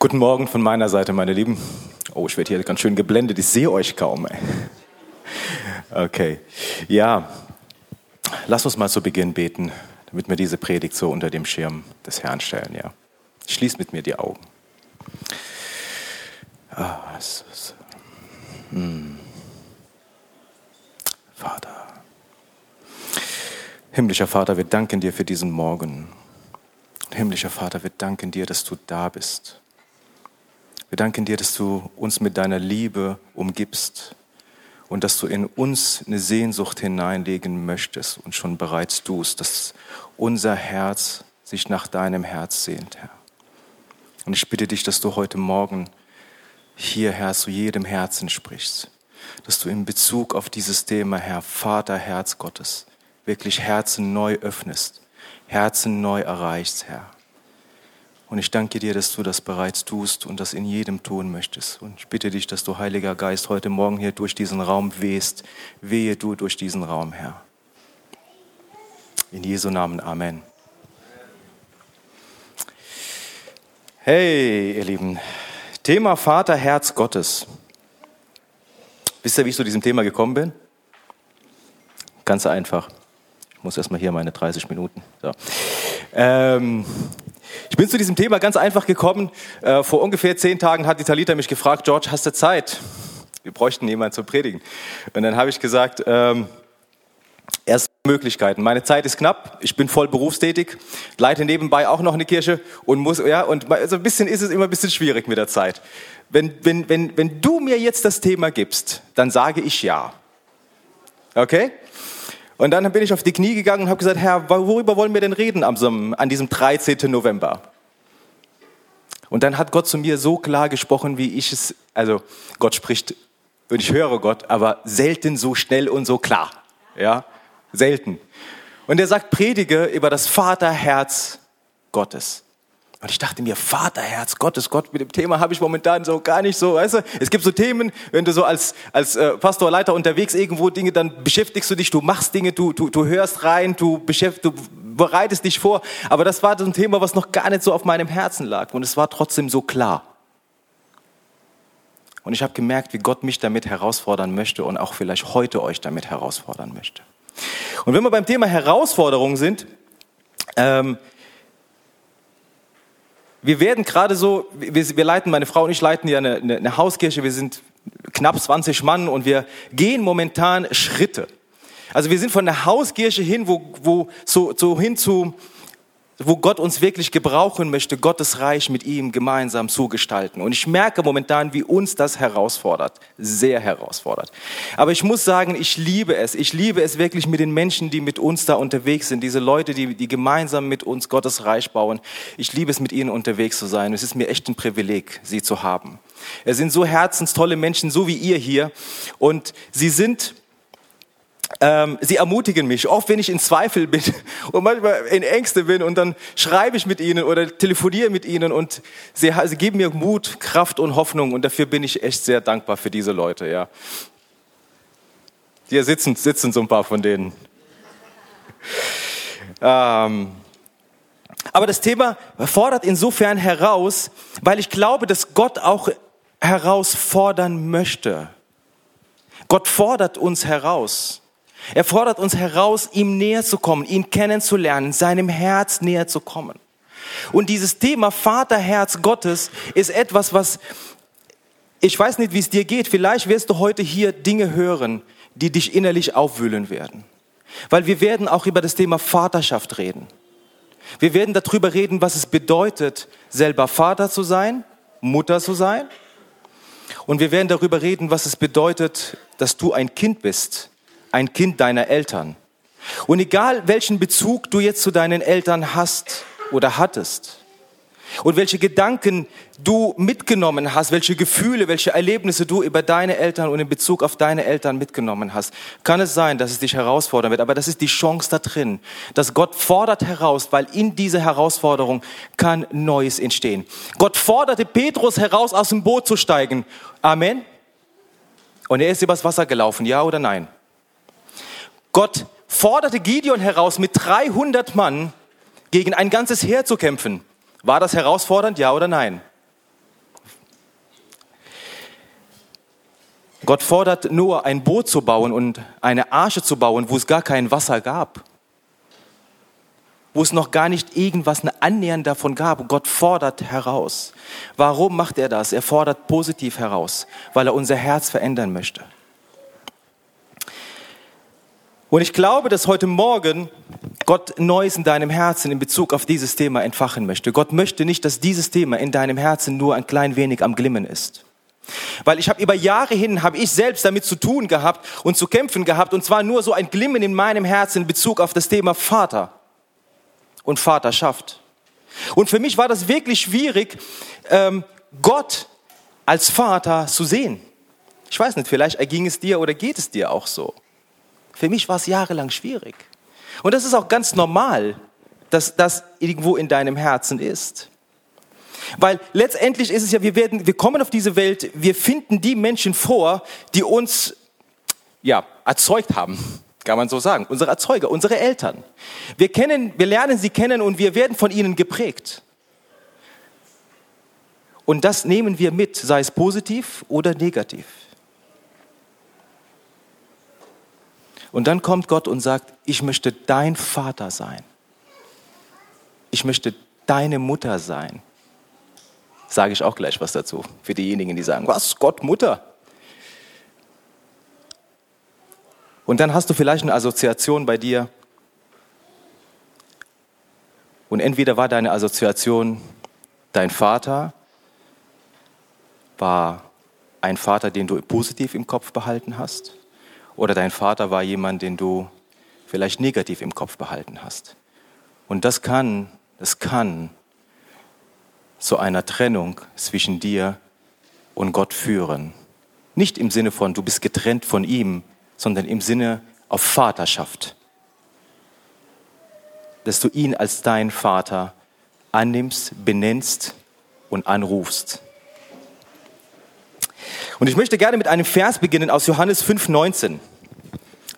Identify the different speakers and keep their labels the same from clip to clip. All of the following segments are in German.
Speaker 1: Guten Morgen von meiner Seite, meine Lieben. Oh, ich werde hier ganz schön geblendet. Ich sehe euch kaum. Ey. Okay. Ja, lass uns mal zu Beginn beten, damit wir diese Predigt so unter dem Schirm des Herrn stellen. Ja. Schließ mit mir die Augen. Ah, Jesus. Hm. Vater. Himmlischer Vater, wir danken dir für diesen Morgen. Himmlischer Vater, wir danken dir, dass du da bist. Wir danken dir, dass du uns mit deiner Liebe umgibst und dass du in uns eine Sehnsucht hineinlegen möchtest und schon bereits tust, dass unser Herz sich nach deinem Herz sehnt, Herr. Und ich bitte dich, dass du heute Morgen hier, Herr, zu jedem Herzen sprichst, dass du in Bezug auf dieses Thema, Herr, Vater, Herz Gottes, wirklich Herzen neu öffnest, Herzen neu erreichst, Herr. Und ich danke dir, dass du das bereits tust und das in jedem tun möchtest. Und ich bitte dich, dass du, Heiliger Geist, heute Morgen hier durch diesen Raum wehst. Wehe du durch diesen Raum, Herr. In Jesu Namen, Amen. Hey, ihr Lieben. Thema Vater, Herz Gottes. Wisst ihr, wie ich zu diesem Thema gekommen bin? Ganz einfach. Ich muss erstmal hier meine 30 Minuten. So. Ähm, bin zu diesem Thema ganz einfach gekommen. Äh, vor ungefähr zehn Tagen hat die Talita mich gefragt, George, hast du Zeit? Wir bräuchten jemanden zum Predigen. Und dann habe ich gesagt, ähm, erst Möglichkeiten. Meine Zeit ist knapp, ich bin voll berufstätig, leite nebenbei auch noch eine Kirche und muss, ja, und so ein bisschen ist es immer ein bisschen schwierig mit der Zeit. Wenn, wenn, wenn, wenn du mir jetzt das Thema gibst, dann sage ich ja. Okay? Und dann bin ich auf die Knie gegangen und habe gesagt, Herr, worüber wollen wir denn reden an diesem 13. November? Und dann hat Gott zu mir so klar gesprochen, wie ich es, also Gott spricht und ich höre Gott, aber selten so schnell und so klar. Ja, selten. Und er sagt, predige über das Vaterherz Gottes. Und ich dachte mir, Vaterherz Gottes, Gott, mit dem Thema habe ich momentan so gar nicht so, weißt du, es gibt so Themen, wenn du so als, als äh, Pastorleiter unterwegs irgendwo Dinge, dann beschäftigst du dich, du machst Dinge, du, du, du hörst rein, du, beschäft, du bereitest dich vor. Aber das war so ein Thema, was noch gar nicht so auf meinem Herzen lag. Und es war trotzdem so klar. Und ich habe gemerkt, wie Gott mich damit herausfordern möchte und auch vielleicht heute euch damit herausfordern möchte. Und wenn wir beim Thema Herausforderungen sind, ähm, wir werden gerade so, wir, wir, leiten, meine Frau und ich leiten ja eine, eine, eine Hauskirche, wir sind knapp 20 Mann und wir gehen momentan Schritte. Also wir sind von der Hauskirche hin, wo, wo so, so hin zu wo Gott uns wirklich gebrauchen möchte, Gottes Reich mit ihm gemeinsam zu gestalten. Und ich merke momentan, wie uns das herausfordert, sehr herausfordert. Aber ich muss sagen, ich liebe es. Ich liebe es wirklich mit den Menschen, die mit uns da unterwegs sind, diese Leute, die, die gemeinsam mit uns Gottes Reich bauen. Ich liebe es, mit ihnen unterwegs zu sein. Es ist mir echt ein Privileg, sie zu haben. Es sind so herzenstolle Menschen, so wie ihr hier. Und sie sind ähm, sie ermutigen mich, oft wenn ich in Zweifel bin und manchmal in Ängste bin und dann schreibe ich mit ihnen oder telefoniere mit ihnen und sie, sie geben mir Mut, Kraft und Hoffnung und dafür bin ich echt sehr dankbar für diese Leute, ja. Hier sitzen, sitzen so ein paar von denen. Ähm, aber das Thema fordert insofern heraus, weil ich glaube, dass Gott auch herausfordern möchte. Gott fordert uns heraus. Er fordert uns heraus, ihm näher zu kommen, ihn kennenzulernen, seinem Herz näher zu kommen. Und dieses Thema Vaterherz Gottes ist etwas, was, ich weiß nicht, wie es dir geht, vielleicht wirst du heute hier Dinge hören, die dich innerlich aufwühlen werden. Weil wir werden auch über das Thema Vaterschaft reden. Wir werden darüber reden, was es bedeutet, selber Vater zu sein, Mutter zu sein. Und wir werden darüber reden, was es bedeutet, dass du ein Kind bist, ein Kind deiner Eltern. Und egal welchen Bezug du jetzt zu deinen Eltern hast oder hattest und welche Gedanken du mitgenommen hast, welche Gefühle, welche Erlebnisse du über deine Eltern und in Bezug auf deine Eltern mitgenommen hast, kann es sein, dass es dich herausfordern wird. Aber das ist die Chance da drin, dass Gott fordert heraus, weil in dieser Herausforderung kann Neues entstehen. Gott forderte Petrus heraus, aus dem Boot zu steigen. Amen. Und er ist übers Wasser gelaufen, ja oder nein? Gott forderte Gideon heraus, mit 300 Mann gegen ein ganzes Heer zu kämpfen. War das herausfordernd, ja oder nein? Gott fordert Noah, ein Boot zu bauen und eine Arche zu bauen, wo es gar kein Wasser gab, wo es noch gar nicht irgendwas annähernd davon gab. Gott fordert heraus. Warum macht er das? Er fordert positiv heraus, weil er unser Herz verändern möchte. Und ich glaube, dass heute Morgen Gott Neues in deinem Herzen in Bezug auf dieses Thema entfachen möchte. Gott möchte nicht, dass dieses Thema in deinem Herzen nur ein klein wenig am Glimmen ist. Weil ich habe über Jahre hin, habe ich selbst damit zu tun gehabt und zu kämpfen gehabt, und zwar nur so ein Glimmen in meinem Herzen in Bezug auf das Thema Vater und Vaterschaft. Und für mich war das wirklich schwierig, ähm, Gott als Vater zu sehen. Ich weiß nicht, vielleicht erging es dir oder geht es dir auch so. Für mich war es jahrelang schwierig. Und das ist auch ganz normal, dass das irgendwo in deinem Herzen ist. Weil letztendlich ist es ja, wir werden, wir kommen auf diese Welt, wir finden die Menschen vor, die uns, ja, erzeugt haben. Kann man so sagen. Unsere Erzeuger, unsere Eltern. Wir kennen, wir lernen sie kennen und wir werden von ihnen geprägt. Und das nehmen wir mit, sei es positiv oder negativ. Und dann kommt Gott und sagt, ich möchte dein Vater sein. Ich möchte deine Mutter sein. Sage ich auch gleich was dazu, für diejenigen, die sagen, was, Gott, Mutter? Und dann hast du vielleicht eine Assoziation bei dir. Und entweder war deine Assoziation dein Vater, war ein Vater, den du positiv im Kopf behalten hast, oder dein Vater war jemand, den du vielleicht negativ im Kopf behalten hast. Und das kann, das kann zu einer Trennung zwischen dir und Gott führen. Nicht im Sinne von, du bist getrennt von ihm, sondern im Sinne auf Vaterschaft. Dass du ihn als dein Vater annimmst, benennst und anrufst. Und ich möchte gerne mit einem Vers beginnen aus Johannes 5,19.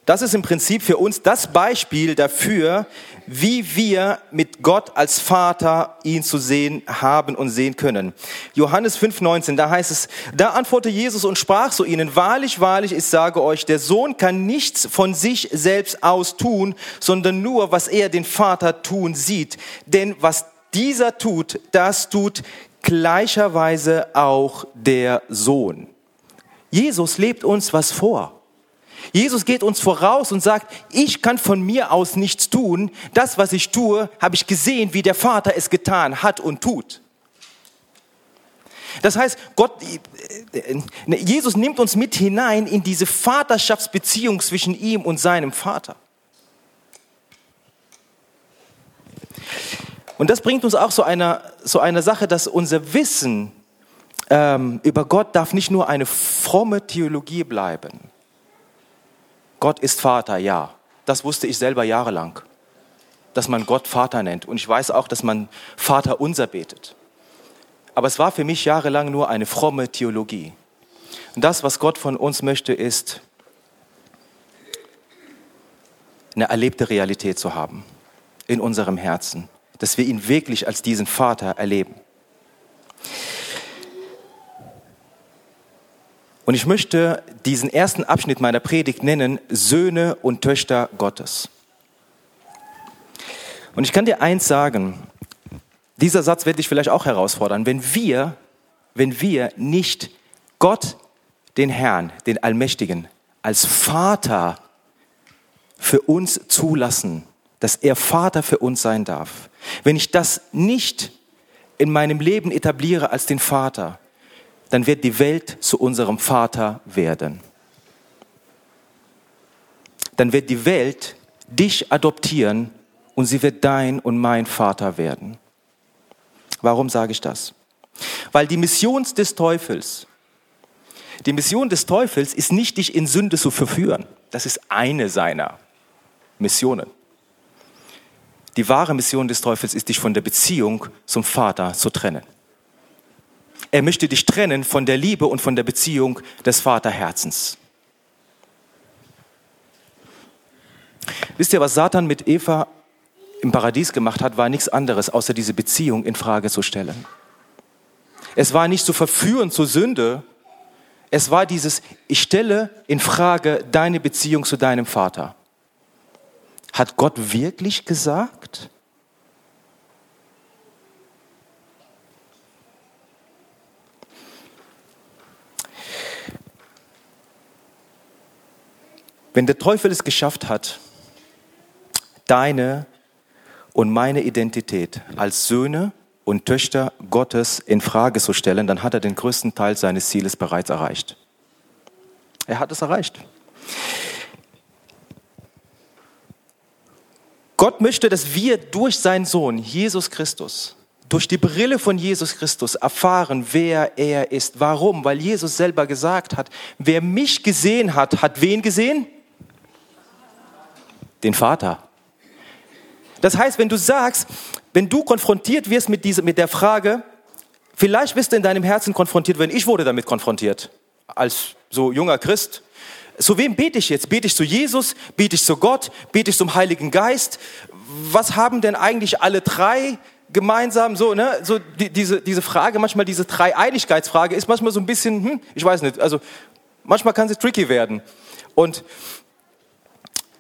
Speaker 1: Das ist im Prinzip für uns das Beispiel dafür, wie wir mit Gott als Vater ihn zu sehen haben und sehen können. Johannes 5,19, da heißt es, da antwortete Jesus und sprach zu ihnen, wahrlich, wahrlich, ich sage euch, der Sohn kann nichts von sich selbst aus tun, sondern nur, was er den Vater tun sieht. Denn was dieser tut, das tut gleicherweise auch der Sohn. Jesus lebt uns was vor. Jesus geht uns voraus und sagt, ich kann von mir aus nichts tun. Das, was ich tue, habe ich gesehen, wie der Vater es getan hat und tut. Das heißt, Gott, Jesus nimmt uns mit hinein in diese Vaterschaftsbeziehung zwischen ihm und seinem Vater. Und das bringt uns auch so einer, so einer Sache, dass unser Wissen ähm, über Gott darf nicht nur eine fromme Theologie bleiben. Gott ist Vater, ja. Das wusste ich selber jahrelang, dass man Gott Vater nennt. Und ich weiß auch, dass man Vater unser betet. Aber es war für mich jahrelang nur eine fromme Theologie. Und das, was Gott von uns möchte, ist, eine erlebte Realität zu haben in unserem Herzen, dass wir ihn wirklich als diesen Vater erleben. Und ich möchte diesen ersten Abschnitt meiner Predigt nennen, Söhne und Töchter Gottes. Und ich kann dir eins sagen, dieser Satz wird dich vielleicht auch herausfordern. Wenn wir, wenn wir nicht Gott, den Herrn, den Allmächtigen, als Vater für uns zulassen, dass er Vater für uns sein darf, wenn ich das nicht in meinem Leben etabliere als den Vater, dann wird die Welt zu unserem Vater werden. Dann wird die Welt dich adoptieren und sie wird dein und mein Vater werden. Warum sage ich das? Weil die Mission des Teufels, die Mission des Teufels ist nicht, dich in Sünde zu verführen. Das ist eine seiner Missionen. Die wahre Mission des Teufels ist, dich von der Beziehung zum Vater zu trennen. Er möchte dich trennen von der Liebe und von der Beziehung des Vaterherzens. Wisst ihr, was Satan mit Eva im Paradies gemacht hat, war nichts anderes, außer diese Beziehung in Frage zu stellen. Es war nicht zu verführen zur Sünde, Es war dieses, ich stelle in Frage deine Beziehung zu deinem Vater. Hat Gott wirklich gesagt? Wenn der Teufel es geschafft hat, deine und meine Identität als Söhne und Töchter Gottes in Frage zu stellen, dann hat er den größten Teil seines Zieles bereits erreicht. Er hat es erreicht. Gott möchte, dass wir durch seinen Sohn, Jesus Christus, durch die Brille von Jesus Christus erfahren, wer er ist. Warum? Weil Jesus selber gesagt hat, wer mich gesehen hat, hat wen gesehen? Den Vater. Das heißt, wenn du sagst, wenn du konfrontiert wirst mit, dieser, mit der Frage, vielleicht wirst du in deinem Herzen konfrontiert, wenn ich wurde damit konfrontiert, als so junger Christ. Zu wem bete ich jetzt? Bete ich zu Jesus? Bete ich zu Gott? Bete ich zum Heiligen Geist? Was haben denn eigentlich alle drei gemeinsam? So, ne? so die, diese, diese Frage, manchmal diese Dreieinigkeitsfrage ist manchmal so ein bisschen, hm, ich weiß nicht, also manchmal kann sie tricky werden. Und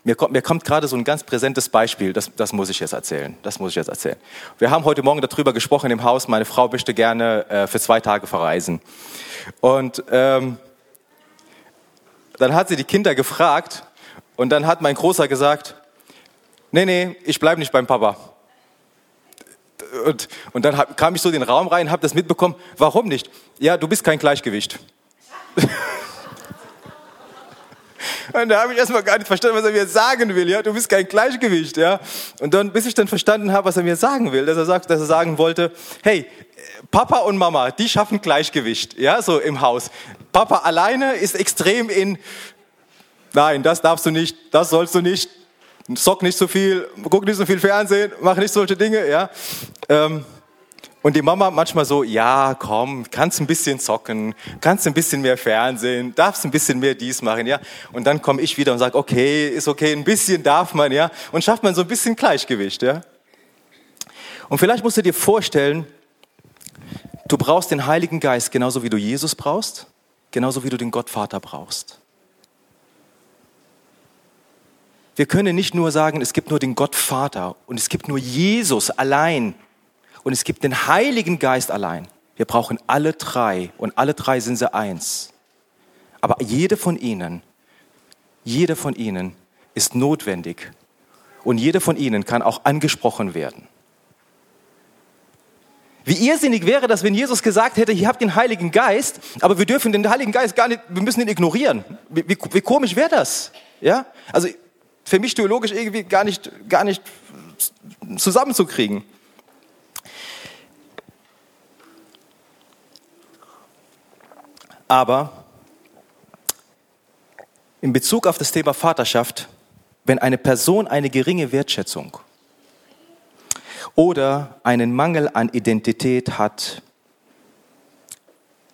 Speaker 1: mir kommt, mir kommt gerade so ein ganz präsentes Beispiel, das, das muss ich jetzt erzählen. Das muss ich jetzt erzählen. Wir haben heute Morgen darüber gesprochen im Haus, meine Frau möchte gerne äh, für zwei Tage verreisen. Und ähm, dann hat sie die Kinder gefragt und dann hat mein Großer gesagt, nee, nee, ich bleibe nicht beim Papa. Und, und dann kam ich so in den Raum rein, habe das mitbekommen, warum nicht? Ja, du bist kein Gleichgewicht. Und da habe ich erstmal gar nicht verstanden, was er mir sagen will. Ja, du bist kein Gleichgewicht. Ja, und dann, bis ich dann verstanden habe, was er mir sagen will, dass er sagt, dass er sagen wollte, hey, Papa und Mama, die schaffen Gleichgewicht. Ja, so im Haus. Papa alleine ist extrem in, nein, das darfst du nicht, das sollst du nicht, zock nicht so viel, guck nicht so viel Fernsehen, mach nicht solche Dinge. Ja. Ähm, und die Mama manchmal so, ja, komm, kannst ein bisschen zocken, kannst ein bisschen mehr Fernsehen, darfst ein bisschen mehr dies machen, ja. Und dann komme ich wieder und sage, okay, ist okay, ein bisschen darf man, ja. Und schafft man so ein bisschen Gleichgewicht, ja. Und vielleicht musst du dir vorstellen, du brauchst den Heiligen Geist genauso wie du Jesus brauchst, genauso wie du den Gottvater brauchst. Wir können nicht nur sagen, es gibt nur den Gottvater und es gibt nur Jesus allein und es gibt den Heiligen Geist allein. Wir brauchen alle drei und alle drei sind sie eins. Aber jede von ihnen, jede von ihnen ist notwendig und jede von ihnen kann auch angesprochen werden. Wie irrsinnig wäre das, wenn Jesus gesagt hätte, ihr habt den Heiligen Geist, aber wir dürfen den Heiligen Geist gar nicht, wir müssen ihn ignorieren. Wie, wie, wie komisch wäre das? Ja? Also für mich theologisch irgendwie gar nicht, gar nicht zusammenzukriegen. Aber in Bezug auf das Thema Vaterschaft, wenn eine Person eine geringe Wertschätzung oder einen Mangel an Identität hat,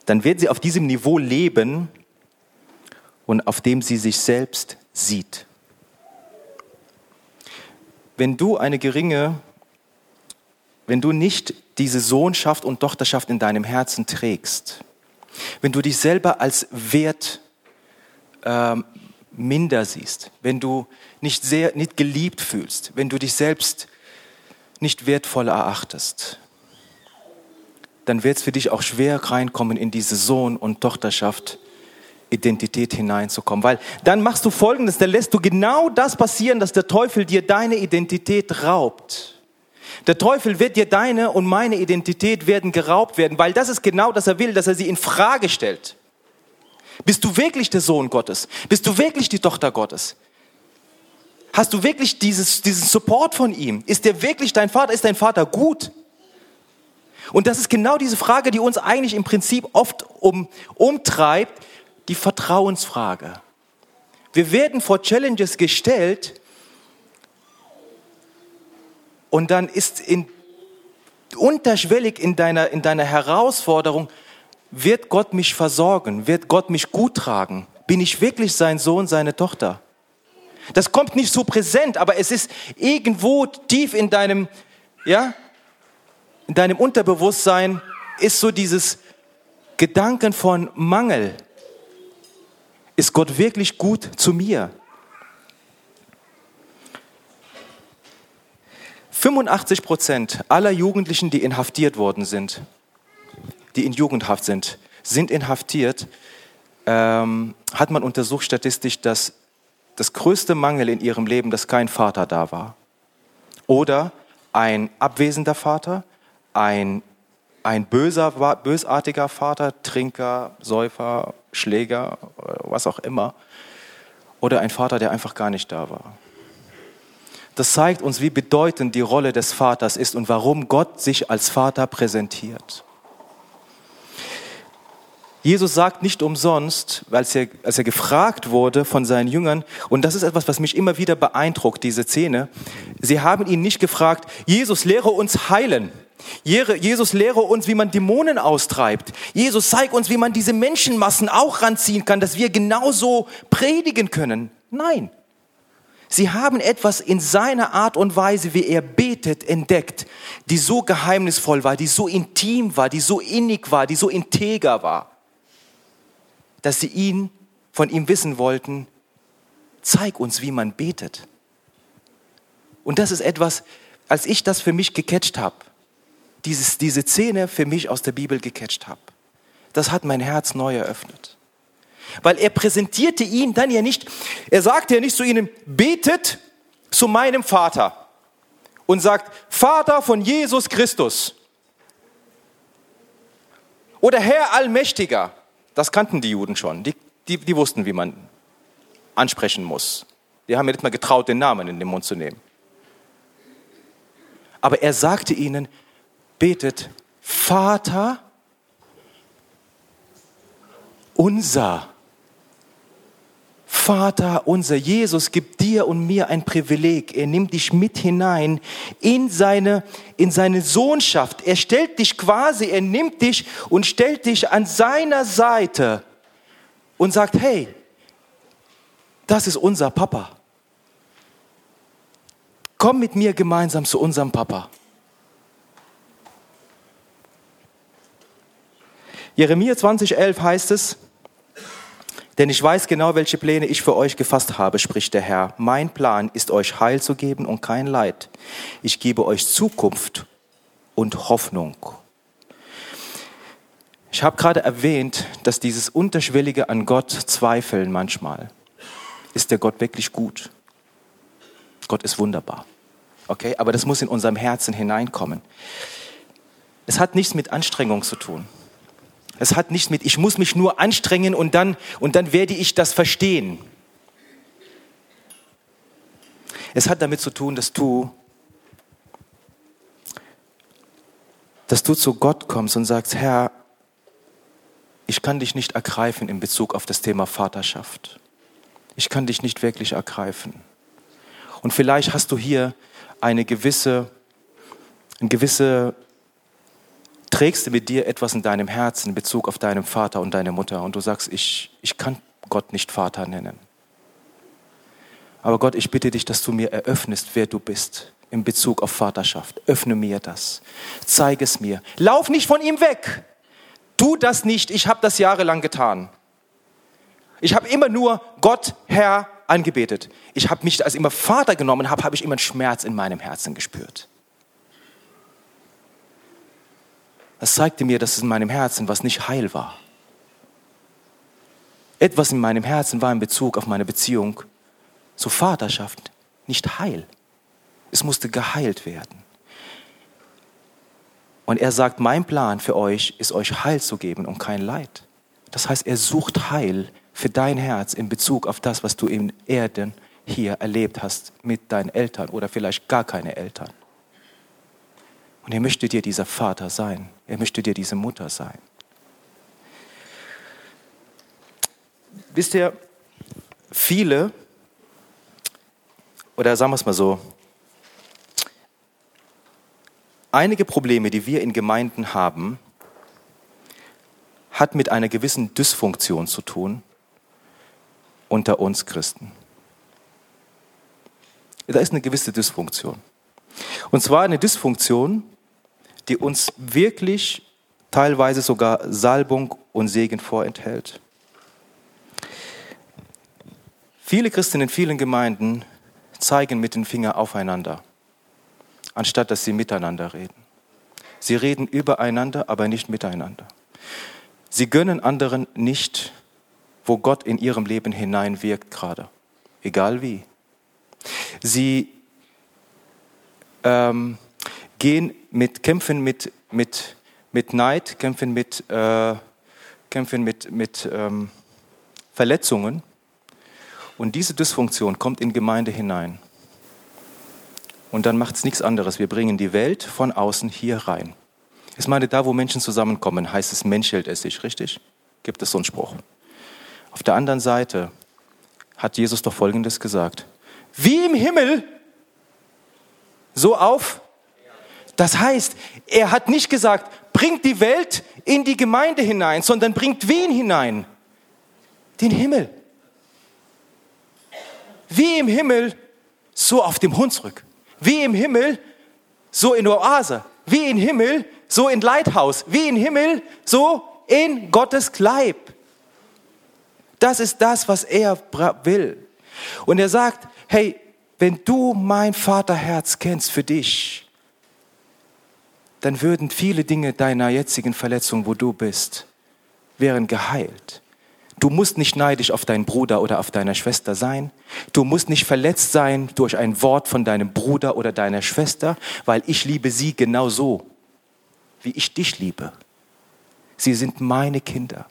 Speaker 1: dann wird sie auf diesem Niveau leben und auf dem sie sich selbst sieht. Wenn du eine geringe, wenn du nicht diese Sohnschaft und Tochterschaft in deinem Herzen trägst, wenn du dich selber als wert ähm, minder siehst, wenn du nicht sehr nicht geliebt fühlst, wenn du dich selbst nicht wertvoll erachtest, dann wird es für dich auch schwer reinkommen in diese Sohn- und Tochterschaft, Identität hineinzukommen. Weil dann machst du Folgendes, dann lässt du genau das passieren, dass der Teufel dir deine Identität raubt. Der Teufel wird dir deine und meine Identität werden geraubt werden, weil das ist genau das er will, dass er sie in Frage stellt. Bist du wirklich der Sohn Gottes? Bist du wirklich die Tochter Gottes? Hast du wirklich dieses, diesen Support von ihm? Ist der wirklich dein Vater? Ist dein Vater gut? Und das ist genau diese Frage, die uns eigentlich im Prinzip oft um, umtreibt, die Vertrauensfrage. Wir werden vor Challenges gestellt, und dann ist in, unterschwellig in deiner, in deiner Herausforderung, wird Gott mich versorgen? Wird Gott mich gut tragen? Bin ich wirklich sein Sohn, seine Tochter? Das kommt nicht so präsent, aber es ist irgendwo tief in deinem, ja, in deinem Unterbewusstsein ist so dieses Gedanken von Mangel. Ist Gott wirklich gut zu mir? 85 Prozent aller Jugendlichen, die inhaftiert worden sind, die in Jugendhaft sind, sind inhaftiert, ähm, hat man untersucht statistisch, dass das größte Mangel in ihrem Leben, dass kein Vater da war. Oder ein abwesender Vater, ein, ein böser, bösartiger Vater, Trinker, Säufer, Schläger, was auch immer. Oder ein Vater, der einfach gar nicht da war. Das zeigt uns, wie bedeutend die Rolle des Vaters ist und warum Gott sich als Vater präsentiert. Jesus sagt nicht umsonst, als er, als er gefragt wurde von seinen Jüngern, und das ist etwas, was mich immer wieder beeindruckt, diese Szene, sie haben ihn nicht gefragt, Jesus, lehre uns heilen. Jesus, lehre uns, wie man Dämonen austreibt. Jesus, zeig uns, wie man diese Menschenmassen auch ranziehen kann, dass wir genauso predigen können. Nein. Sie haben etwas in seiner Art und Weise, wie er betet, entdeckt, die so geheimnisvoll war, die so intim war, die so innig war, die so integer war dass sie ihn von ihm wissen wollten, zeig uns, wie man betet. Und das ist etwas, als ich das für mich gecatcht habe, diese Szene für mich aus der Bibel gecatcht habe, das hat mein Herz neu eröffnet. Weil er präsentierte ihn dann ja nicht, er sagte ja nicht zu ihnen, betet zu meinem Vater und sagt, Vater von Jesus Christus oder Herr Allmächtiger das kannten die Juden schon. Die, die, die wussten, wie man ansprechen muss. Die haben mir nicht mal getraut, den Namen in den Mund zu nehmen. Aber er sagte ihnen, betet, Vater unser. Vater unser, Jesus gibt dir und mir ein Privileg. Er nimmt dich mit hinein in seine, in seine Sohnschaft. Er stellt dich quasi, er nimmt dich und stellt dich an seiner Seite und sagt, hey, das ist unser Papa. Komm mit mir gemeinsam zu unserem Papa. Jeremia 20,11 heißt es, denn ich weiß genau, welche Pläne ich für euch gefasst habe, spricht der Herr. Mein Plan ist euch Heil zu geben und kein Leid. Ich gebe euch Zukunft und Hoffnung. Ich habe gerade erwähnt, dass dieses Unterschwellige an Gott zweifeln manchmal. Ist der Gott wirklich gut? Gott ist wunderbar. Okay, aber das muss in unserem Herzen hineinkommen. Es hat nichts mit Anstrengung zu tun. Es hat nichts mit, ich muss mich nur anstrengen und dann, und dann werde ich das verstehen. Es hat damit zu tun, dass du, dass du zu Gott kommst und sagst, Herr, ich kann dich nicht ergreifen in Bezug auf das Thema Vaterschaft. Ich kann dich nicht wirklich ergreifen. Und vielleicht hast du hier eine gewisse, eine gewisse trägst du mit dir etwas in deinem Herzen in Bezug auf deinen Vater und deine Mutter und du sagst, ich, ich kann Gott nicht Vater nennen. Aber Gott, ich bitte dich, dass du mir eröffnest, wer du bist in Bezug auf Vaterschaft. Öffne mir das. Zeig es mir. Lauf nicht von ihm weg. Tu das nicht. Ich habe das jahrelang getan. Ich habe immer nur Gott, Herr, angebetet. Ich habe mich als immer Vater genommen habe, habe ich immer einen Schmerz in meinem Herzen gespürt. Das zeigte mir, dass es in meinem Herzen was nicht heil war. Etwas in meinem Herzen war in Bezug auf meine Beziehung zur Vaterschaft nicht heil. Es musste geheilt werden. Und er sagt, mein Plan für euch ist euch Heil zu geben und kein Leid. Das heißt, er sucht Heil für dein Herz in Bezug auf das, was du in Erden hier erlebt hast mit deinen Eltern oder vielleicht gar keine Eltern. Und er möchte dir dieser Vater sein. Er möchte dir diese Mutter sein. Wisst ihr, viele, oder sagen wir es mal so, einige Probleme, die wir in Gemeinden haben, hat mit einer gewissen Dysfunktion zu tun unter uns Christen. Da ist eine gewisse Dysfunktion. Und zwar eine Dysfunktion, die uns wirklich teilweise sogar Salbung und Segen vorenthält. Viele Christen in vielen Gemeinden zeigen mit dem Finger aufeinander, anstatt dass sie miteinander reden. Sie reden übereinander, aber nicht miteinander. Sie gönnen anderen nicht, wo Gott in ihrem Leben hineinwirkt gerade, egal wie. Sie ähm, gehen mit, kämpfen mit, mit, mit Neid, kämpfen mit, äh, kämpfen mit, mit ähm, Verletzungen. Und diese Dysfunktion kommt in Gemeinde hinein. Und dann macht es nichts anderes. Wir bringen die Welt von außen hier rein. Ich meine, da wo Menschen zusammenkommen, heißt es, Mensch hält es sich, richtig? Gibt es so einen Spruch. Auf der anderen Seite hat Jesus doch Folgendes gesagt. Wie im Himmel, so auf. Das heißt, er hat nicht gesagt, bringt die Welt in die Gemeinde hinein, sondern bringt wen hinein? Den Himmel. Wie im Himmel, so auf dem Hunsrück. Wie im Himmel, so in Oase. Wie im Himmel, so in Leithaus. Wie im Himmel, so in Gottes Kleib. Das ist das, was er will. Und er sagt, hey, wenn du mein Vaterherz kennst für dich, dann würden viele Dinge deiner jetzigen Verletzung, wo du bist, wären geheilt. Du musst nicht neidisch auf deinen Bruder oder auf deine Schwester sein. Du musst nicht verletzt sein durch ein Wort von deinem Bruder oder deiner Schwester, weil ich liebe sie genauso, wie ich dich liebe. Sie sind meine Kinder.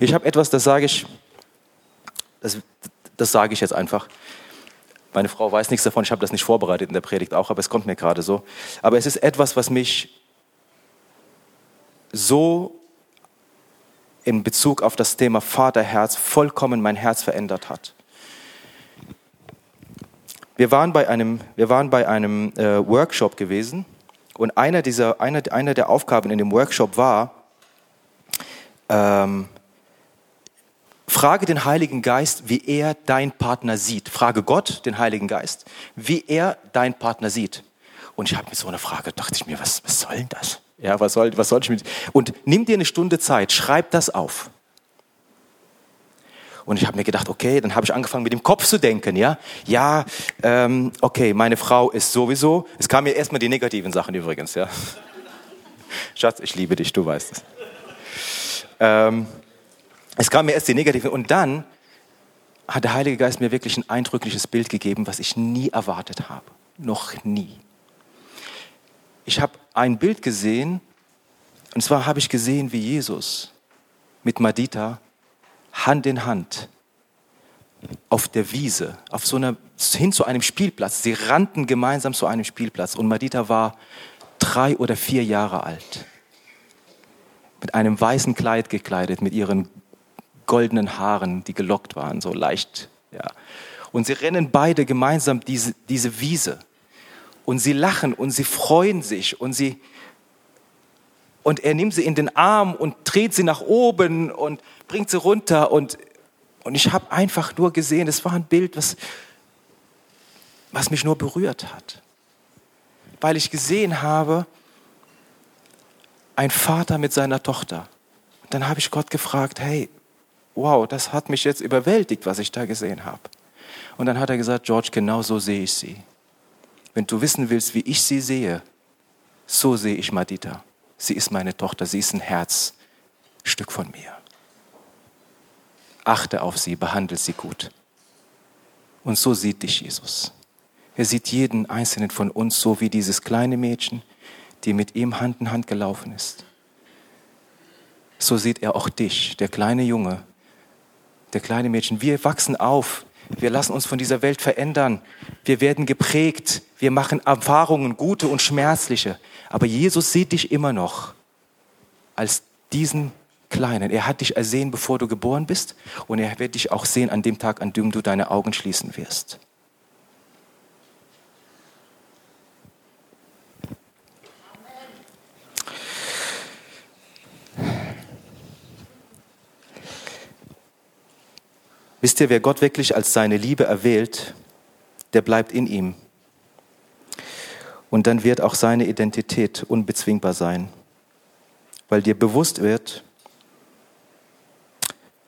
Speaker 1: Ich habe etwas, das sage ich, das, das sage ich jetzt einfach. Meine Frau weiß nichts davon, ich habe das nicht vorbereitet in der Predigt auch, aber es kommt mir gerade so. Aber es ist etwas, was mich so in Bezug auf das Thema Vaterherz vollkommen mein Herz verändert hat. Wir waren bei einem, wir waren bei einem äh, Workshop gewesen und einer, dieser, einer, einer der Aufgaben in dem Workshop war, ähm, Frage den Heiligen Geist, wie er dein Partner sieht. Frage Gott, den Heiligen Geist, wie er dein Partner sieht. Und ich habe mit so einer Frage, dachte ich mir, was, was soll denn das? Ja, was soll, was soll ich mit? Und nimm dir eine Stunde Zeit, schreib das auf. Und ich habe mir gedacht, okay, dann habe ich angefangen mit dem Kopf zu denken, ja. Ja, ähm, okay, meine Frau ist sowieso. Es kamen mir erstmal die negativen Sachen übrigens, ja. Schatz, ich liebe dich, du weißt es. Ähm, es kam mir erst die negativen und dann hat der Heilige Geist mir wirklich ein eindrückliches Bild gegeben, was ich nie erwartet habe. Noch nie. Ich habe ein Bild gesehen, und zwar habe ich gesehen, wie Jesus mit Madita Hand in Hand auf der Wiese, auf so einer, hin zu einem Spielplatz. Sie rannten gemeinsam zu einem Spielplatz und Madita war drei oder vier Jahre alt. Mit einem weißen Kleid gekleidet, mit ihren goldenen Haaren, die gelockt waren, so leicht. Ja. Und sie rennen beide gemeinsam diese, diese Wiese. Und sie lachen und sie freuen sich und sie, und er nimmt sie in den Arm und dreht sie nach oben und bringt sie runter und, und ich habe einfach nur gesehen, es war ein Bild, was, was mich nur berührt hat. Weil ich gesehen habe, ein Vater mit seiner Tochter. Und dann habe ich Gott gefragt, hey, wow, das hat mich jetzt überwältigt, was ich da gesehen habe. Und dann hat er gesagt, George, genau so sehe ich sie. Wenn du wissen willst, wie ich sie sehe, so sehe ich Madita. Sie ist meine Tochter, sie ist ein Herzstück von mir. Achte auf sie, behandle sie gut. Und so sieht dich Jesus. Er sieht jeden einzelnen von uns so wie dieses kleine Mädchen, die mit ihm Hand in Hand gelaufen ist. So sieht er auch dich, der kleine Junge, der kleine Mädchen. Wir wachsen auf. Wir lassen uns von dieser Welt verändern. Wir werden geprägt. Wir machen Erfahrungen, gute und schmerzliche. Aber Jesus sieht dich immer noch als diesen Kleinen. Er hat dich ersehen, bevor du geboren bist. Und er wird dich auch sehen an dem Tag, an dem du deine Augen schließen wirst. Wisst ihr, wer Gott wirklich als seine Liebe erwählt, der bleibt in ihm. Und dann wird auch seine Identität unbezwingbar sein, weil dir bewusst wird,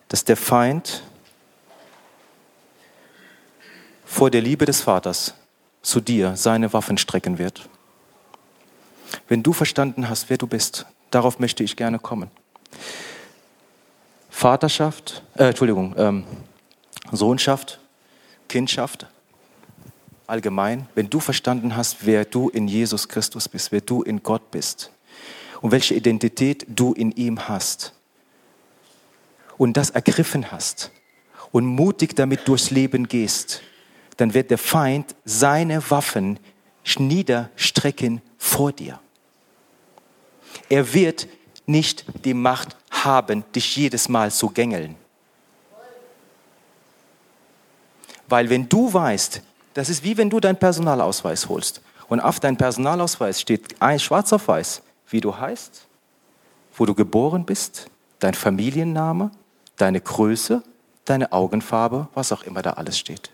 Speaker 1: dass der Feind vor der Liebe des Vaters zu dir seine Waffen strecken wird. Wenn du verstanden hast, wer du bist, darauf möchte ich gerne kommen. Vaterschaft, äh, Entschuldigung, ähm, Sohnschaft, Kindschaft, allgemein, wenn du verstanden hast, wer du in Jesus Christus bist, wer du in Gott bist und welche Identität du in ihm hast und das ergriffen hast und mutig damit durchs Leben gehst, dann wird der Feind seine Waffen niederstrecken vor dir. Er wird nicht die Macht haben, dich jedes Mal zu gängeln. Weil wenn du weißt, das ist wie wenn du deinen Personalausweis holst und auf deinem Personalausweis steht ein schwarz auf weiß, wie du heißt, wo du geboren bist, dein Familienname, deine Größe, deine Augenfarbe, was auch immer da alles steht.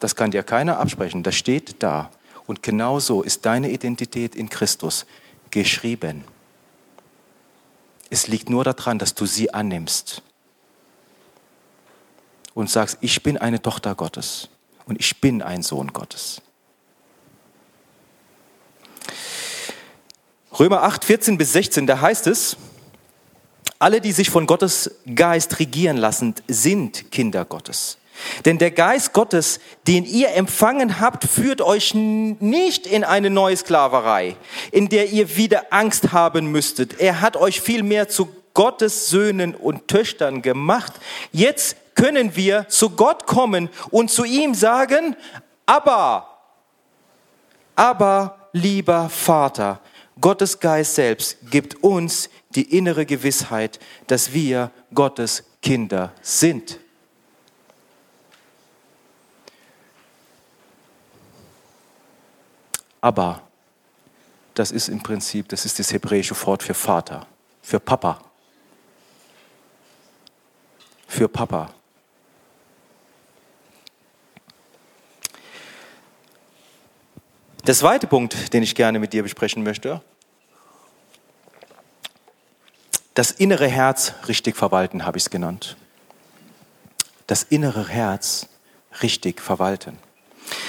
Speaker 1: Das kann dir keiner absprechen, das steht da. Und genauso ist deine Identität in Christus geschrieben. Es liegt nur daran, dass du sie annimmst und sagst, ich bin eine Tochter Gottes und ich bin ein Sohn Gottes. Römer 8, 14 bis 16, da heißt es, alle, die sich von Gottes Geist regieren lassen, sind Kinder Gottes. Denn der Geist Gottes, den ihr empfangen habt, führt euch nicht in eine neue Sklaverei, in der ihr wieder Angst haben müsstet. Er hat euch vielmehr zu Gottes Söhnen und Töchtern gemacht. Jetzt können wir zu Gott kommen und zu ihm sagen, aber, aber, lieber Vater, Gottes Geist selbst gibt uns die innere Gewissheit, dass wir Gottes Kinder sind. Aber das ist im Prinzip, das ist das hebräische Wort für Vater, für Papa. Für Papa. Der zweite Punkt, den ich gerne mit dir besprechen möchte, das innere Herz richtig verwalten, habe ich es genannt. Das innere Herz richtig verwalten.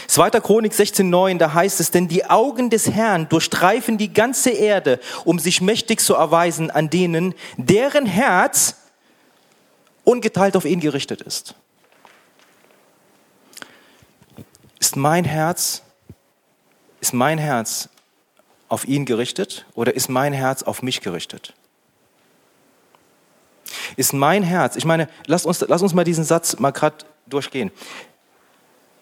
Speaker 1: 2. Chronik 16,9, da heißt es, denn die Augen des Herrn durchstreifen die ganze Erde, um sich mächtig zu erweisen an denen, deren Herz ungeteilt auf ihn gerichtet ist. Ist mein Herz, ist mein Herz auf ihn gerichtet oder ist mein Herz auf mich gerichtet? Ist mein Herz, ich meine, lass uns, lass uns mal diesen Satz mal gerade durchgehen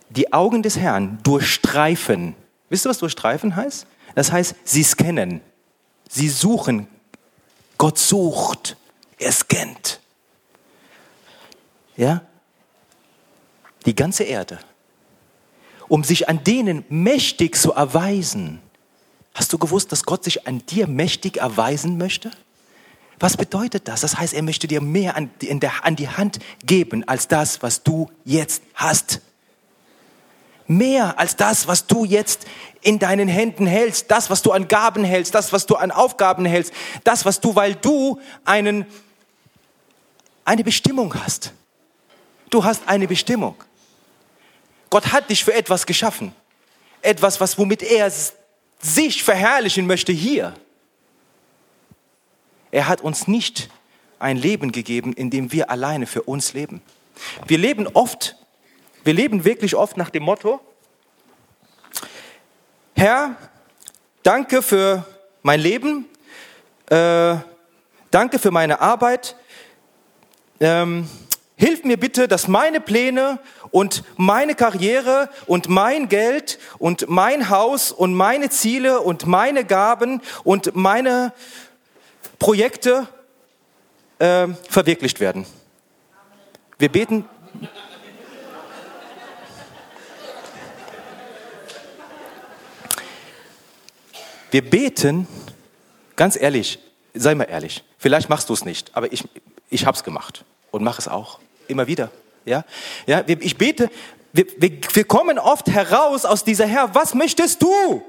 Speaker 1: die Augen des Herrn durchstreifen. Wisst ihr, was durchstreifen heißt? Das heißt, sie scannen. Sie suchen. Gott sucht. Er scannt. Ja? Die ganze Erde. Um sich an denen mächtig zu erweisen. Hast du gewusst, dass Gott sich an dir mächtig erweisen möchte? Was bedeutet das? Das heißt, er möchte dir mehr an, der, an die Hand geben als das, was du jetzt hast mehr als das, was du jetzt in deinen Händen hältst, das, was du an Gaben hältst, das, was du an Aufgaben hältst, das, was du, weil du einen, eine Bestimmung hast. Du hast eine Bestimmung. Gott hat dich für etwas geschaffen. Etwas, was, womit er sich verherrlichen möchte hier. Er hat uns nicht ein Leben gegeben, in dem wir alleine für uns leben. Wir leben oft wir leben wirklich oft nach dem Motto, Herr, danke für mein Leben, äh, danke für meine Arbeit, ähm, hilf mir bitte, dass meine Pläne und meine Karriere und mein Geld und mein Haus und meine Ziele und meine Gaben und meine Projekte äh, verwirklicht werden. Wir beten, Wir beten, ganz ehrlich, sei mal ehrlich, vielleicht machst du es nicht, aber ich, ich habe es gemacht und mache es auch, immer wieder. Ja, ja ich bete, wir, wir, wir kommen oft heraus aus dieser Herr, was möchtest du?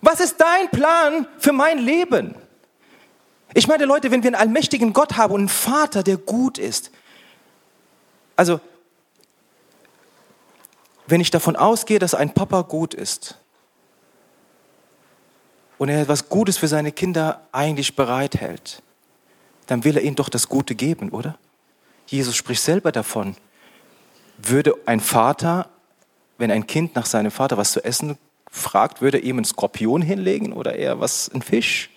Speaker 1: Was ist dein Plan für mein Leben? Ich meine, Leute, wenn wir einen allmächtigen Gott haben und einen Vater, der gut ist, also wenn ich davon ausgehe, dass ein Papa gut ist und er etwas Gutes für seine Kinder eigentlich bereithält, dann will er ihnen doch das Gute geben, oder? Jesus spricht selber davon. Würde ein Vater, wenn ein Kind nach seinem Vater was zu essen fragt, würde er ihm einen Skorpion hinlegen oder eher was, ein Fisch?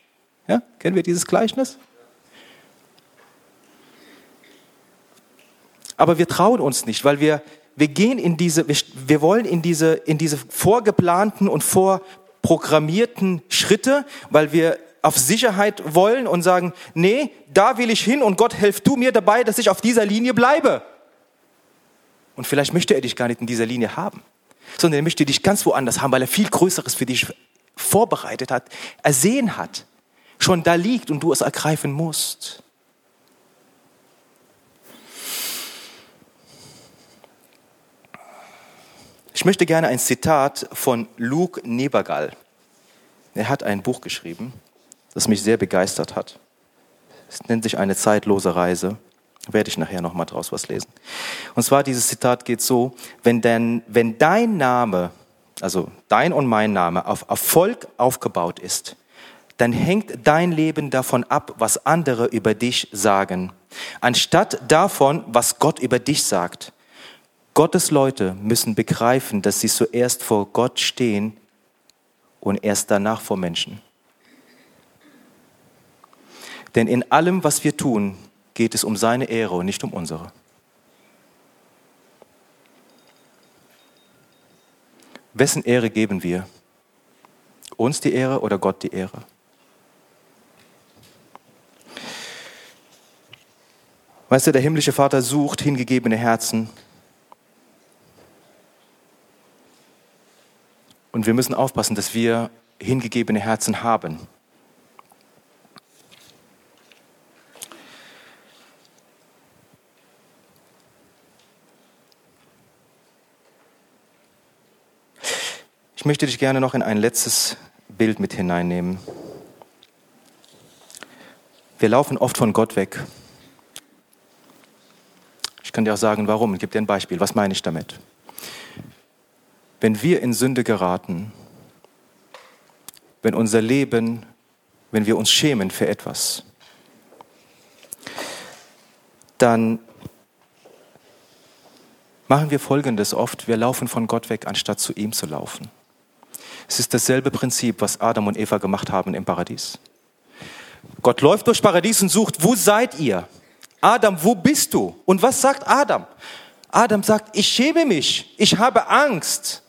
Speaker 1: Ja? Kennen wir dieses Gleichnis? Aber wir trauen uns nicht, weil wir, wir gehen in diese, wir, wir wollen in diese, in diese vorgeplanten und vorprogrammierten Schritte, weil wir auf Sicherheit wollen und sagen, nee, da will ich hin und Gott, helf du mir dabei, dass ich auf dieser Linie bleibe. Und vielleicht möchte er dich gar nicht in dieser Linie haben, sondern er möchte dich ganz woanders haben, weil er viel Größeres für dich vorbereitet hat, ersehen hat, schon da liegt und du es ergreifen musst. Ich möchte gerne ein Zitat von Luke Nebergall. Er hat ein Buch geschrieben, das mich sehr begeistert hat. Es nennt sich eine zeitlose Reise. Werde ich nachher noch mal draus was lesen. Und zwar dieses Zitat geht so: Wenn denn, wenn dein Name, also dein und mein Name, auf Erfolg aufgebaut ist, dann hängt dein Leben davon ab, was andere über dich sagen, anstatt davon, was Gott über dich sagt. Gottes Leute müssen begreifen, dass sie zuerst vor Gott stehen und erst danach vor Menschen. Denn in allem, was wir tun, geht es um seine Ehre und nicht um unsere. Wessen Ehre geben wir? Uns die Ehre oder Gott die Ehre? Weißt du, der himmlische Vater sucht hingegebene Herzen, Und wir müssen aufpassen, dass wir hingegebene Herzen haben. Möchte dich gerne noch in ein letztes Bild mit hineinnehmen. Wir laufen oft von Gott weg. Ich kann dir auch sagen, warum. Ich gebe dir ein Beispiel. Was meine ich damit? wenn wir in Sünde geraten, wenn unser Leben, wenn wir uns schämen für etwas, dann machen wir Folgendes oft, wir laufen von Gott weg, anstatt zu ihm zu laufen. Es ist dasselbe Prinzip, was Adam und Eva gemacht haben im Paradies. Gott läuft durchs Paradies und sucht, wo seid ihr? Adam, wo bist du? Und was sagt Adam? Adam sagt, ich schäme mich, ich habe Angst.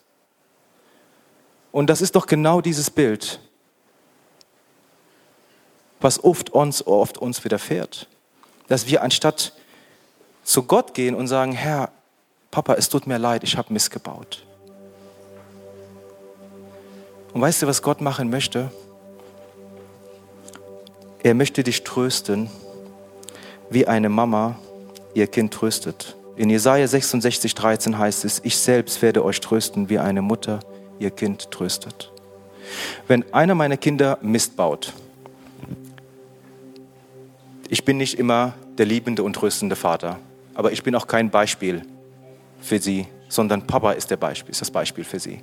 Speaker 1: Und das ist doch genau dieses Bild, was oft uns, oft uns widerfährt. Dass wir anstatt zu Gott gehen und sagen, Herr, Papa, es tut mir leid, ich habe missgebaut. Und weißt du, was Gott machen möchte? Er möchte dich trösten, wie eine Mama ihr Kind tröstet. In Jesaja 66, 13 heißt es, ich selbst werde euch trösten, wie eine Mutter ihr Kind tröstet. Wenn einer meiner Kinder Mist baut, ich bin nicht immer der liebende und tröstende Vater, aber ich bin auch kein Beispiel für sie, sondern Papa ist, der Beispiel, ist das Beispiel für sie.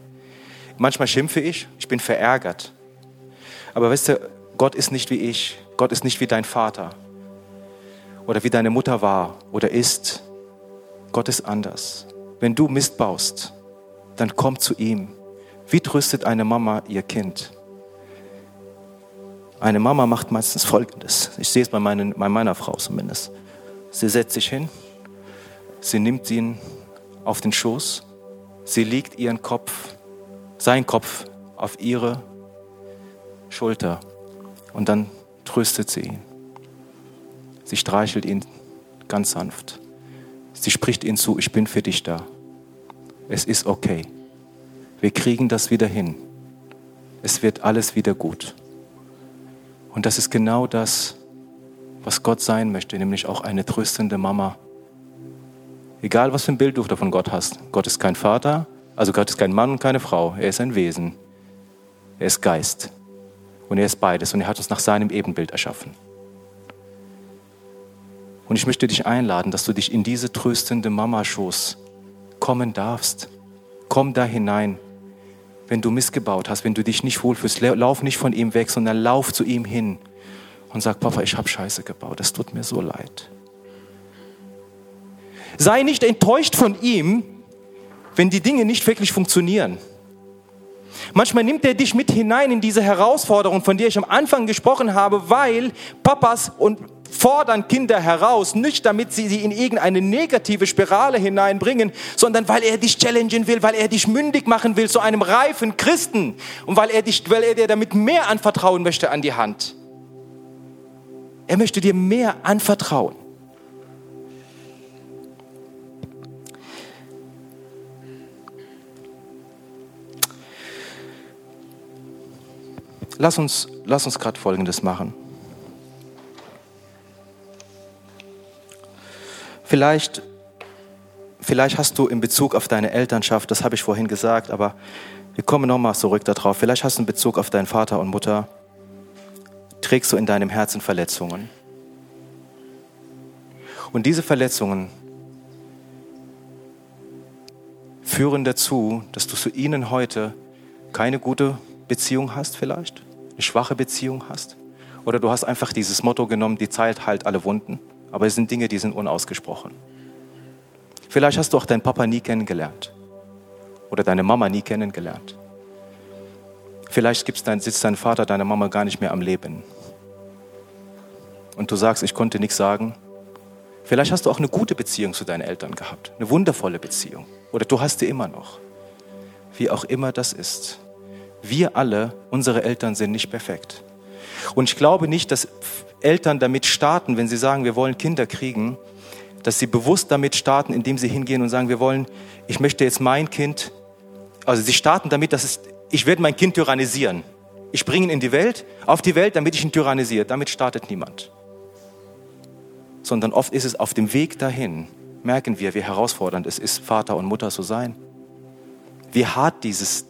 Speaker 1: Manchmal schimpfe ich, ich bin verärgert. Aber weißt du, Gott ist nicht wie ich, Gott ist nicht wie dein Vater oder wie deine Mutter war oder ist. Gott ist anders. Wenn du Mist baust, dann komm zu ihm wie tröstet eine Mama ihr Kind? Eine Mama macht meistens Folgendes. Ich sehe es bei, meinen, bei meiner Frau zumindest. Sie setzt sich hin, sie nimmt ihn auf den Schoß, sie legt ihren Kopf, seinen Kopf auf ihre Schulter und dann tröstet sie ihn. Sie streichelt ihn ganz sanft. Sie spricht ihm zu, ich bin für dich da. Es ist okay. Wir kriegen das wieder hin. Es wird alles wieder gut. Und das ist genau das, was Gott sein möchte, nämlich auch eine tröstende Mama. Egal, was für ein Bild du davon Gott hast. Gott ist kein Vater, also Gott ist kein Mann und keine Frau. Er ist ein Wesen. Er ist Geist. Und er ist beides. Und er hat uns nach seinem Ebenbild erschaffen. Und ich möchte dich einladen, dass du dich in diese tröstende Mama-Schoß kommen darfst Komm da hinein. Wenn du missgebaut hast, wenn du dich nicht wohlfühlst, lauf nicht von ihm weg, sondern lauf zu ihm hin und sag, Papa, ich habe Scheiße gebaut, es tut mir so leid. Sei nicht enttäuscht von ihm, wenn die Dinge nicht wirklich funktionieren. Manchmal nimmt er dich mit hinein in diese Herausforderung, von der ich am Anfang gesprochen habe, weil Papas und fordern Kinder heraus, nicht damit sie sie in irgendeine negative Spirale hineinbringen, sondern weil er dich challengen will, weil er dich mündig machen will zu einem reifen Christen und weil er, dich, weil er dir damit mehr anvertrauen möchte an die Hand. Er möchte dir mehr anvertrauen. Lass uns, lass uns gerade Folgendes machen. Vielleicht, vielleicht hast du in Bezug auf deine Elternschaft, das habe ich vorhin gesagt, aber wir kommen nochmal zurück darauf. Vielleicht hast du in Bezug auf deinen Vater und Mutter, trägst du in deinem Herzen Verletzungen. Und diese Verletzungen führen dazu, dass du zu ihnen heute keine gute Beziehung hast vielleicht, eine schwache Beziehung hast. Oder du hast einfach dieses Motto genommen, die Zeit heilt alle Wunden. Aber es sind Dinge, die sind unausgesprochen. Vielleicht hast du auch deinen Papa nie kennengelernt. Oder deine Mama nie kennengelernt. Vielleicht dein, sitzt dein Vater, deine Mama gar nicht mehr am Leben. Und du sagst, ich konnte nichts sagen. Vielleicht hast du auch eine gute Beziehung zu deinen Eltern gehabt. Eine wundervolle Beziehung. Oder du hast sie immer noch. Wie auch immer das ist wir alle, unsere Eltern sind nicht perfekt. Und ich glaube nicht, dass Eltern damit starten, wenn sie sagen, wir wollen Kinder kriegen, dass sie bewusst damit starten, indem sie hingehen und sagen, wir wollen, ich möchte jetzt mein Kind, also sie starten damit, dass es, ich werde mein Kind tyrannisieren. Ich bringe ihn in die Welt, auf die Welt, damit ich ihn tyrannisiere. Damit startet niemand. Sondern oft ist es auf dem Weg dahin, merken wir, wie herausfordernd es ist, Vater und Mutter zu sein. Wie hart dieses,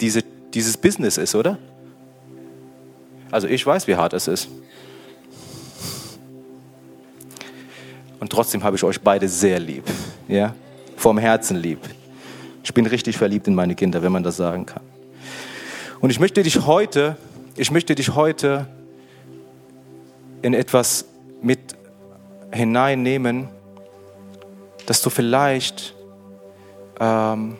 Speaker 1: diese dieses Business ist, oder? Also ich weiß, wie hart es ist. Und trotzdem habe ich euch beide sehr lieb. Ja? Vom Herzen lieb. Ich bin richtig verliebt in meine Kinder, wenn man das sagen kann. Und ich möchte dich heute, ich möchte dich heute in etwas mit hineinnehmen, dass du vielleicht ähm,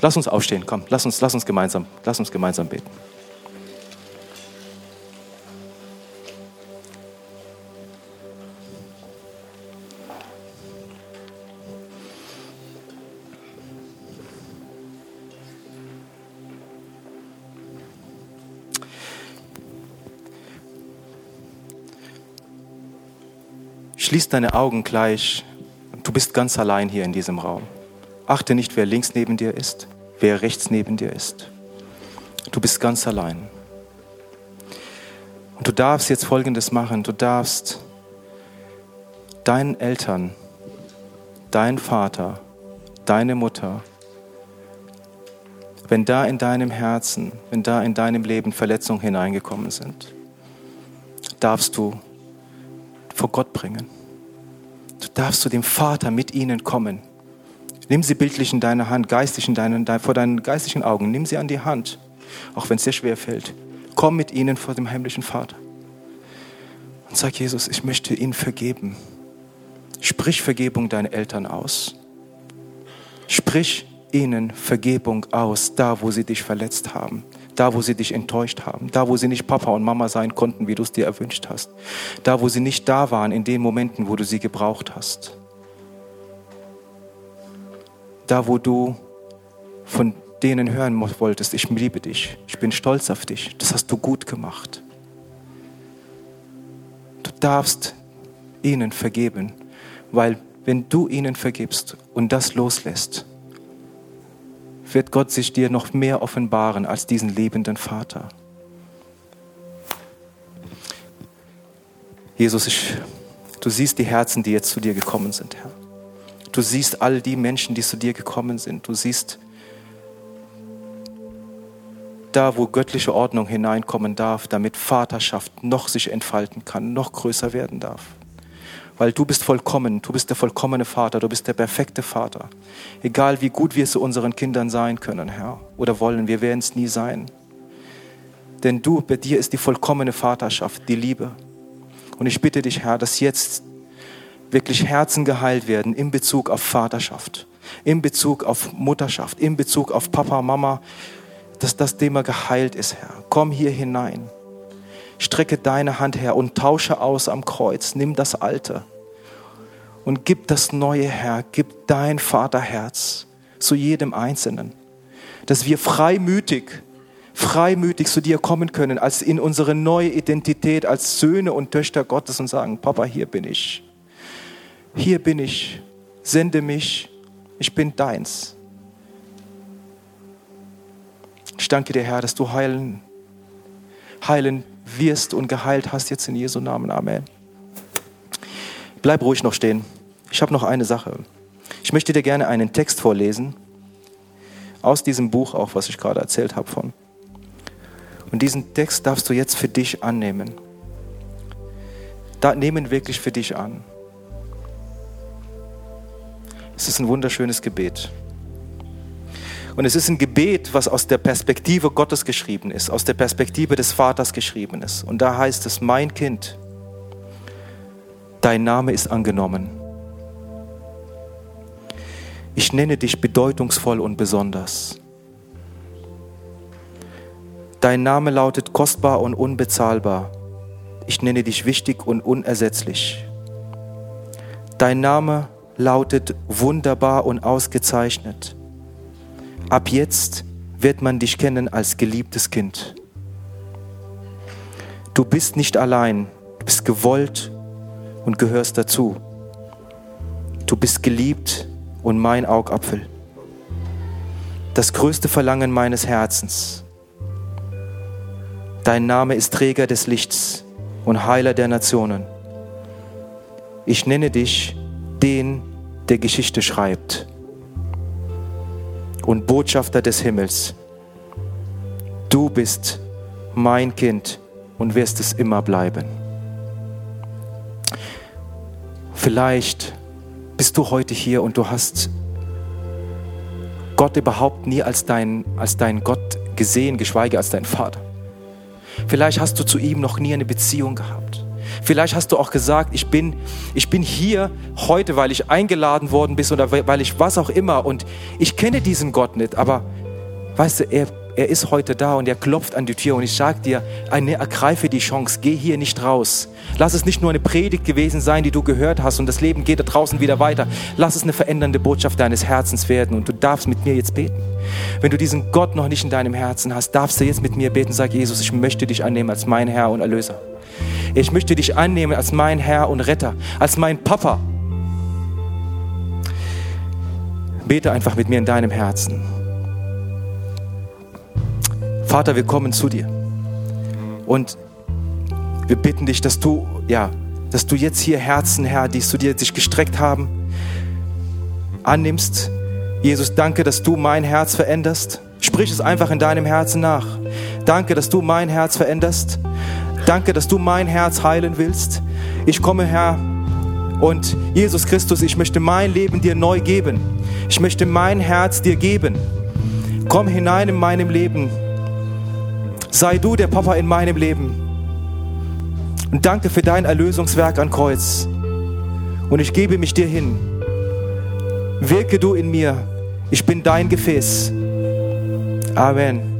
Speaker 1: Lass uns aufstehen, komm, lass uns, lass uns gemeinsam, lass uns gemeinsam beten. Schließ deine Augen gleich. Du bist ganz allein hier in diesem Raum. Achte nicht, wer links neben dir ist, wer rechts neben dir ist. Du bist ganz allein. Und du darfst jetzt Folgendes machen. Du darfst deinen Eltern, dein Vater, deine Mutter, wenn da in deinem Herzen, wenn da in deinem Leben Verletzungen hineingekommen sind, darfst du vor Gott bringen. Du darfst zu dem Vater mit ihnen kommen. Nimm sie bildlich in deine Hand, geistig in deinen, vor deinen geistlichen Augen. Nimm sie an die Hand, auch wenn es dir schwer fällt. Komm mit ihnen vor dem himmlischen Vater. Und sag Jesus, ich möchte ihnen vergeben. Sprich Vergebung deinen Eltern aus. Sprich ihnen Vergebung aus, da wo sie dich verletzt haben, da wo sie dich enttäuscht haben, da wo sie nicht Papa und Mama sein konnten, wie du es dir erwünscht hast, da wo sie nicht da waren in den Momenten, wo du sie gebraucht hast da wo du von denen hören wolltest, ich liebe dich, ich bin stolz auf dich, das hast du gut gemacht. Du darfst ihnen vergeben, weil wenn du ihnen vergibst und das loslässt, wird Gott sich dir noch mehr offenbaren als diesen lebenden Vater. Jesus, ich, du siehst die Herzen, die jetzt zu dir gekommen sind, Herr. Du siehst all die Menschen, die zu dir gekommen sind. Du siehst da, wo göttliche Ordnung hineinkommen darf, damit Vaterschaft noch sich entfalten kann, noch größer werden darf. weil du bist vollkommen, du bist der vollkommene Vater, du bist der perfekte Vater. Egal wie gut wir zu unseren Kindern sein können, Herr, oder wollen, wir werden es nie sein. Denn du, bei dir ist die vollkommene Vaterschaft, die Liebe. Und ich bitte dich, Herr, dass jetzt wirklich Herzen geheilt werden in Bezug auf Vaterschaft, in Bezug auf Mutterschaft, in Bezug auf Papa, Mama, dass das Thema geheilt ist, Herr. Komm hier hinein. Strecke deine Hand her und tausche aus am Kreuz. Nimm das Alte und gib das Neue, Herr. Gib dein Vaterherz zu jedem Einzelnen. Dass wir freimütig, freimütig zu dir kommen können, als in unsere neue Identität als Söhne und Töchter Gottes und sagen, Papa, hier bin ich. Hier bin ich. Sende mich. Ich bin deins. Ich danke dir, Herr, dass du heilen, heilen wirst und geheilt hast jetzt in Jesu Namen. Amen. Bleib ruhig noch stehen. Ich habe noch eine Sache. Ich möchte dir gerne einen Text vorlesen aus diesem Buch auch, was ich gerade erzählt habe von. Und diesen Text darfst du jetzt für dich annehmen. Da nehmen wirklich für dich an. Es ist ein wunderschönes Gebet. Und es ist ein Gebet, was aus der Perspektive Gottes geschrieben ist, aus der Perspektive des Vaters geschrieben ist. Und da heißt es, mein Kind, dein Name ist angenommen. Ich nenne dich bedeutungsvoll und besonders. Dein Name lautet kostbar und unbezahlbar. Ich nenne dich wichtig und unersetzlich. Dein Name lautet wunderbar und ausgezeichnet. Ab jetzt wird man dich kennen als geliebtes Kind. Du bist nicht allein, du bist gewollt und gehörst dazu. Du bist geliebt und mein Augapfel. Das größte Verlangen meines Herzens. Dein Name ist Träger des Lichts und Heiler der Nationen. Ich nenne dich den, der Geschichte schreibt und Botschafter des Himmels. Du bist mein Kind und wirst es immer bleiben. Vielleicht bist du heute hier und du hast Gott überhaupt nie als dein, als dein Gott gesehen, geschweige als dein Vater. Vielleicht hast du zu ihm noch nie eine Beziehung gehabt. Vielleicht hast du auch gesagt, ich bin, ich bin hier heute, weil ich eingeladen worden bin oder weil ich was auch immer und ich kenne diesen Gott nicht, aber weißt du, er, er ist heute da und er klopft an die Tür und ich sage dir, eine, ergreife die Chance, geh hier nicht raus. Lass es nicht nur eine Predigt gewesen sein, die du gehört hast und das Leben geht da draußen wieder weiter. Lass es eine verändernde Botschaft deines Herzens werden und du darfst mit mir jetzt beten. Wenn du diesen Gott noch nicht in deinem Herzen hast, darfst du jetzt mit mir beten. Sag Jesus, ich möchte dich annehmen als mein Herr und Erlöser. Ich möchte dich annehmen als mein Herr und Retter, als mein Papa. Bete einfach mit mir in deinem Herzen. Vater, wir kommen zu dir. Und wir bitten dich, dass du, ja, dass du jetzt hier Herzen, Herr, die zu dir sich gestreckt haben, annimmst. Jesus, danke, dass du mein Herz veränderst. Sprich es einfach in deinem Herzen nach. Danke, dass du mein Herz veränderst. Danke, dass du mein Herz heilen willst. Ich komme, Herr, und Jesus Christus, ich möchte mein Leben dir neu geben. Ich möchte mein Herz dir geben. Komm hinein in meinem Leben. Sei du der Papa in meinem Leben. Und danke für dein Erlösungswerk an Kreuz. Und ich gebe mich dir hin. Wirke du in mir. Ich bin dein Gefäß. Amen.